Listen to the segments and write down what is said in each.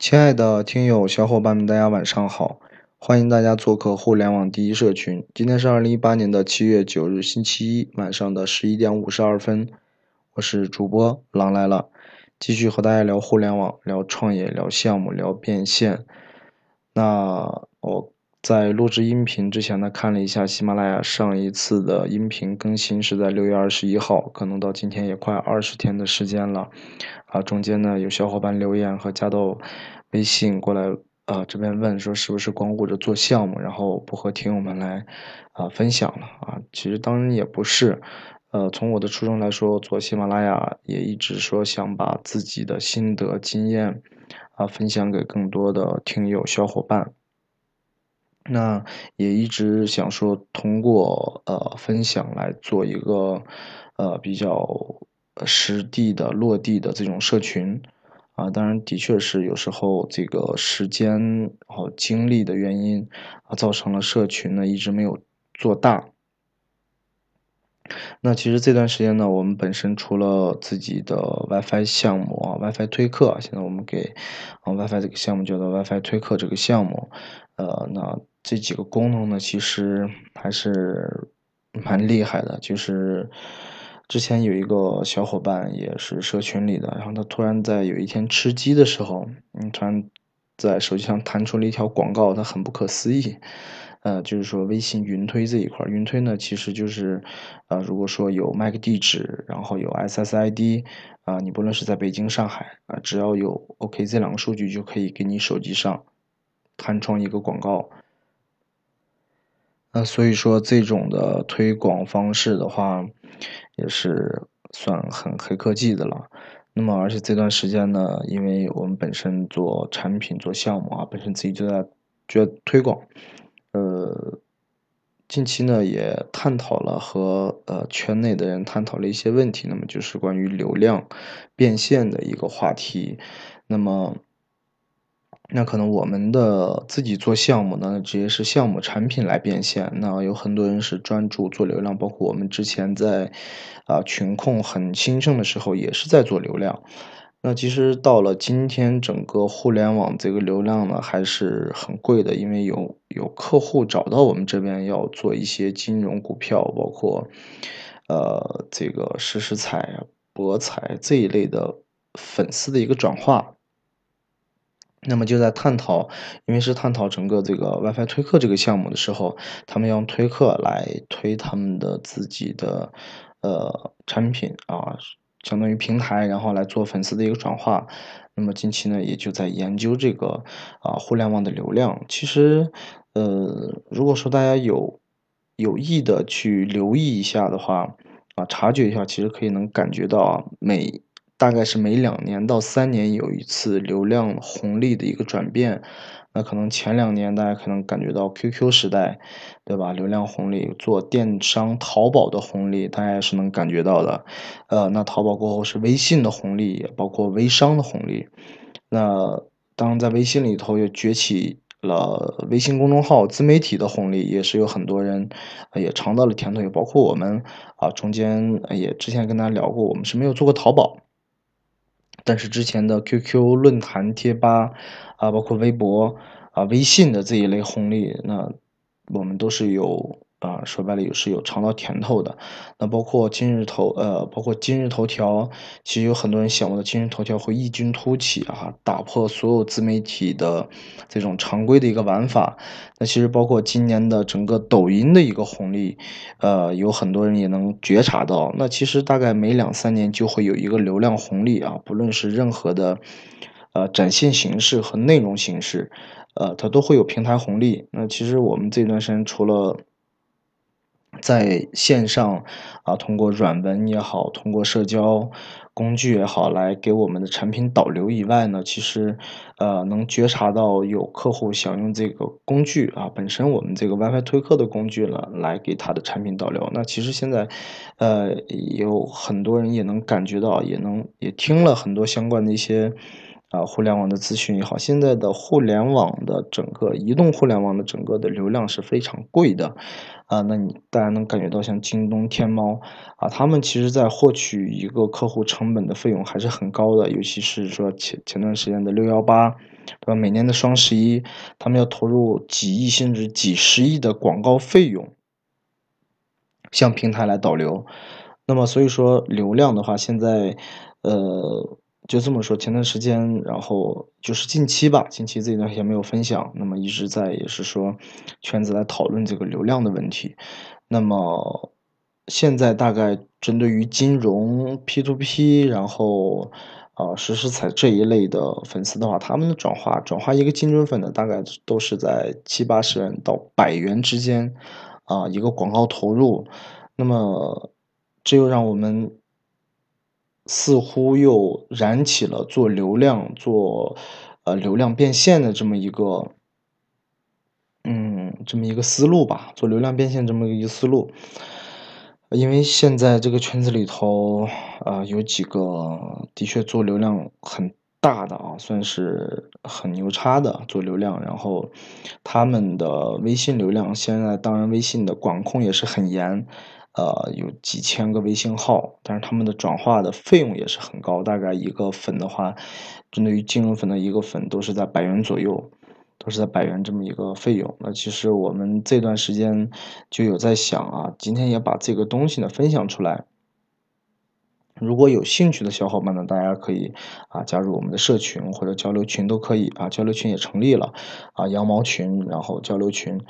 亲爱的听友小伙伴们，大家晚上好！欢迎大家做客互联网第一社群。今天是二零一八年的七月九日，星期一晚上的十一点五十二分。我是主播狼来了，继续和大家聊互联网、聊创业、聊项目、聊变现。那我在录制音频之前呢，看了一下喜马拉雅上一次的音频更新是在六月二十一号，可能到今天也快二十天的时间了。啊，中间呢有小伙伴留言和加到微信过来，啊这边问说是不是光顾着做项目，然后不和听友们来啊分享了啊？其实当然也不是，呃，从我的初衷来说，做喜马拉雅也一直说想把自己的心得经验啊分享给更多的听友小伙伴。那也一直想说，通过呃分享来做一个呃比较实地的落地的这种社群啊，当然的确是有时候这个时间和精力的原因啊，造成了社群呢一直没有做大。那其实这段时间呢，我们本身除了自己的 WiFi 项目啊，WiFi 推客，现在我们给啊 WiFi 这个项目叫做 WiFi 推客这个项目，呃，那这几个功能呢，其实还是蛮厉害的。就是之前有一个小伙伴也是社群里的，然后他突然在有一天吃鸡的时候，嗯，突然在手机上弹出了一条广告，他很不可思议。呃，就是说微信云推这一块，云推呢其实就是，呃，如果说有 MAC 地址，然后有 SSID，啊，你不论是在北京、上海，啊，只要有 OK 这两个数据，就可以给你手机上弹窗一个广告。那所以说这种的推广方式的话，也是算很黑科技的了。那么而且这段时间呢，因为我们本身做产品、做项目啊，本身自己就在就推广。呃，近期呢也探讨了和呃圈内的人探讨了一些问题，那么就是关于流量变现的一个话题。那么，那可能我们的自己做项目呢，直接是项目产品来变现。那有很多人是专注做流量，包括我们之前在啊群控很兴盛的时候，也是在做流量。那其实到了今天，整个互联网这个流量呢还是很贵的，因为有有客户找到我们这边要做一些金融股票，包括呃这个实时彩、博彩这一类的粉丝的一个转化。那么就在探讨，因为是探讨整个这个 WiFi 推客这个项目的时候，他们用推客来推他们的自己的呃产品啊。相当于平台，然后来做粉丝的一个转化。那么近期呢，也就在研究这个啊互联网的流量。其实，呃，如果说大家有有意的去留意一下的话，啊，察觉一下，其实可以能感觉到，每大概是每两年到三年有一次流量红利的一个转变。那可能前两年大家可能感觉到 QQ 时代，对吧？流量红利，做电商淘宝的红利，大家也是能感觉到的。呃，那淘宝过后是微信的红利，也包括微商的红利。那当在微信里头又崛起了微信公众号自媒体的红利，也是有很多人也尝到了甜头，也包括我们啊，中间也之前跟大家聊过，我们是没有做过淘宝。但是之前的 QQ 论坛、贴吧啊，包括微博啊、微信的这一类红利，那我们都是有啊，说白了也是有尝到甜头的。那包括今日头呃，包括今日头条，其实有很多人想不到今日头条会异军突起啊，打破所有自媒体的这种常规的一个玩法。那其实包括今年的整个抖音的一个红利，呃，有很多人也能觉察到。那其实大概每两三年就会有一个流量红利啊，不论是任何的呃展现形式和内容形式，呃，它都会有平台红利。那其实我们这段时间除了在线上啊，通过软文也好，通过社交。工具也好，来给我们的产品导流以外呢，其实，呃，能觉察到有客户想用这个工具啊，本身我们这个 WiFi 推客的工具呢，来给他的产品导流。那其实现在，呃，有很多人也能感觉到，也能也听了很多相关的一些，啊，互联网的资讯也好，现在的互联网的整个移动互联网的整个的流量是非常贵的，啊，那你大家能感觉到像京东、天猫啊，他们其实在获取一个客户成本的费用还是很高的，尤其是说前前段时间的六幺八，对吧？每年的双十一，他们要投入几亿甚至几十亿的广告费用，向平台来导流，那么所以说流量的话，现在，呃。就这么说，前段时间，然后就是近期吧，近期这一段时间没有分享，那么一直在也是说圈子来讨论这个流量的问题。那么现在大概针对于金融 P to P，然后啊实时彩这一类的粉丝的话，他们的转化转化一个精准粉的大概都是在七八十元到百元之间啊一个广告投入，那么这又让我们。似乎又燃起了做流量、做呃流量变现的这么一个，嗯，这么一个思路吧。做流量变现这么一个思路，因为现在这个圈子里头，啊，有几个的确做流量很大的啊，算是很牛叉的做流量。然后他们的微信流量，现在当然微信的管控也是很严。呃，有几千个微信号，但是他们的转化的费用也是很高，大概一个粉的话，针对于金融粉的一个粉都是在百元左右，都是在百元这么一个费用。那其实我们这段时间就有在想啊，今天也把这个东西呢分享出来。如果有兴趣的小伙伴呢，大家可以啊加入我们的社群或者交流群都可以啊，交流群也成立了啊，羊毛群，然后交流群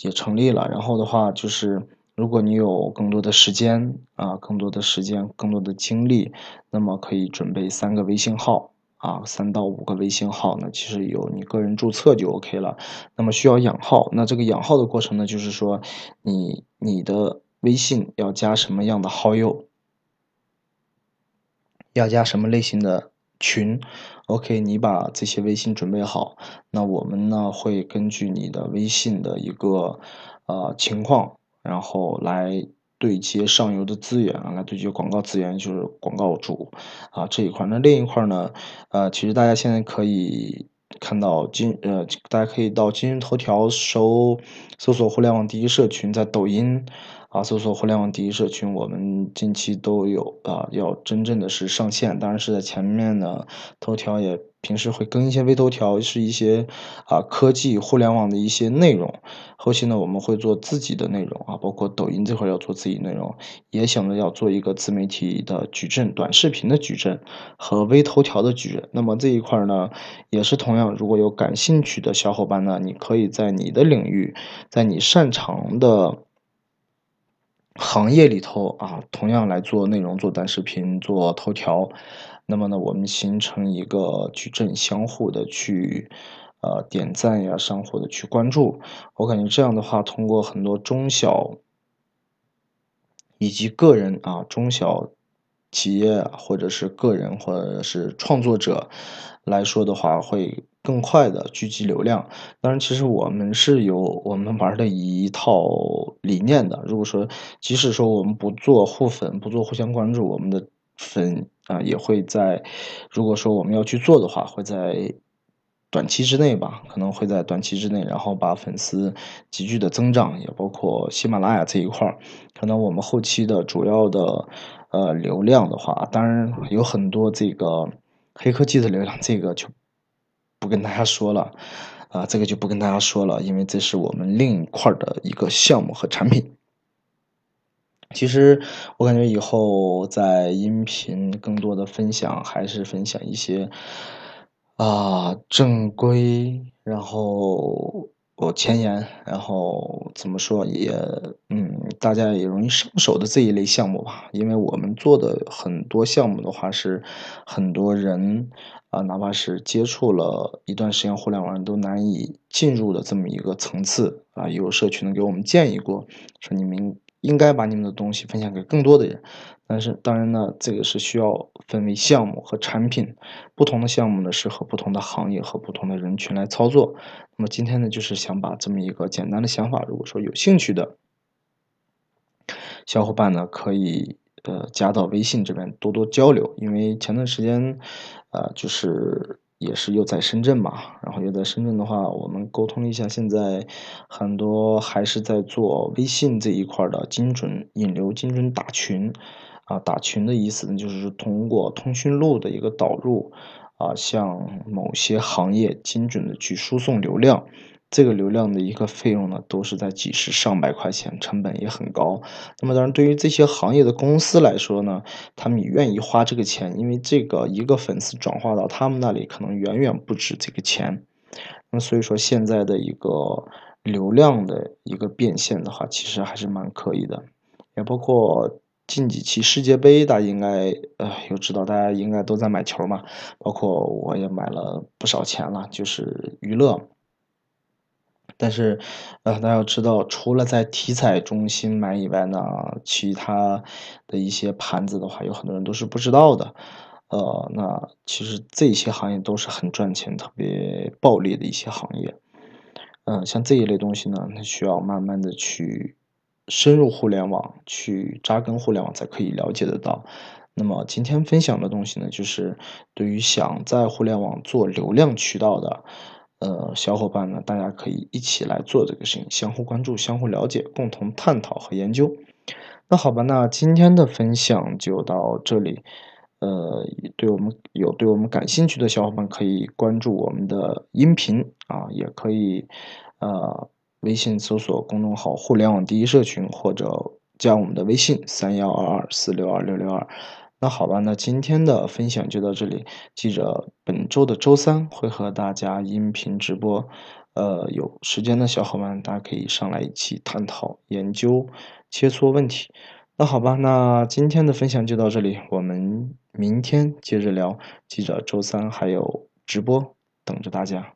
也成立了，然后的话就是。如果你有更多的时间啊，更多的时间，更多的精力，那么可以准备三个微信号啊，三到五个微信号，呢其实有你个人注册就 OK 了。那么需要养号，那这个养号的过程呢，就是说你你的微信要加什么样的好友，要加什么类型的群，OK，你把这些微信准备好，那我们呢会根据你的微信的一个呃情况。然后来对接上游的资源，来对接广告资源，就是广告主啊这一块。那另一块呢，呃，其实大家现在可以看到今呃，大家可以到今日头条搜搜索“互联网第一社群”，在抖音。啊，搜索“互联网第一社群”，我们近期都有啊，要真正的是上线。当然是在前面呢，头条也平时会更一些微头条，是一些啊科技互联网的一些内容。后期呢，我们会做自己的内容啊，包括抖音这块要做自己内容，也想着要做一个自媒体的矩阵、短视频的矩阵和微头条的矩阵。那么这一块呢，也是同样，如果有感兴趣的小伙伴呢，你可以在你的领域，在你擅长的。行业里头啊，同样来做内容、做短视频、做头条，那么呢，我们形成一个矩阵，相互的去呃点赞呀，相互的去关注。我感觉这样的话，通过很多中小以及个人啊，中小企业或者是个人或者是创作者来说的话，会。更快的聚集流量，当然，其实我们是有我们玩的一套理念的。如果说，即使说我们不做互粉，不做互相关注，我们的粉啊也会在。如果说我们要去做的话，会在短期之内吧，可能会在短期之内，然后把粉丝急剧的增长，也包括喜马拉雅这一块儿。可能我们后期的主要的呃流量的话，当然有很多这个黑科技的流量，这个就。不跟大家说了，啊，这个就不跟大家说了，因为这是我们另一块的一个项目和产品。其实我感觉以后在音频更多的分享，还是分享一些啊正规，然后。有前沿，然后怎么说也，嗯，大家也容易上手的这一类项目吧。因为我们做的很多项目的话，是很多人啊，哪怕是接触了一段时间互联网，都难以进入的这么一个层次啊。有社区能给我们建议过，说你们应该把你们的东西分享给更多的人。但是当然呢，这个是需要分为项目和产品，不同的项目呢适合不同的行业和不同的人群来操作。那么今天呢，就是想把这么一个简单的想法，如果说有兴趣的小伙伴呢，可以呃加到微信这边多多交流。因为前段时间，呃，就是也是又在深圳嘛，然后又在深圳的话，我们沟通了一下，现在很多还是在做微信这一块的精准引流、精准打群。啊，打群的意思呢，就是通过通讯录的一个导入，啊，向某些行业精准的去输送流量。这个流量的一个费用呢，都是在几十上百块钱，成本也很高。那么当然，对于这些行业的公司来说呢，他们也愿意花这个钱，因为这个一个粉丝转化到他们那里，可能远远不止这个钱。那所以说，现在的一个流量的一个变现的话，其实还是蛮可以的。也包括近几期世界杯，大家应该呃有知道，大家应该都在买球嘛，包括我也买了不少钱了，就是娱乐。但是，呃，大家要知道，除了在体彩中心买以外呢，其他的一些盘子的话，有很多人都是不知道的。呃，那其实这些行业都是很赚钱、特别暴利的一些行业。嗯，像这一类东西呢，它需要慢慢的去深入互联网，去扎根互联网，才可以了解得到。那么今天分享的东西呢，就是对于想在互联网做流量渠道的。呃，小伙伴呢，大家可以一起来做这个事情，相互关注，相互了解，共同探讨和研究。那好吧，那今天的分享就到这里。呃，对我们有对我们感兴趣的小伙伴，可以关注我们的音频啊，也可以呃微信搜索公众号“互联网第一社群”，或者加我们的微信三幺二二四六二六六二。那好吧，那今天的分享就到这里。记着，本周的周三会和大家音频直播，呃，有时间的小伙伴大家可以上来一起探讨、研究、切磋问题。那好吧，那今天的分享就到这里，我们明天接着聊。记着，周三还有直播等着大家。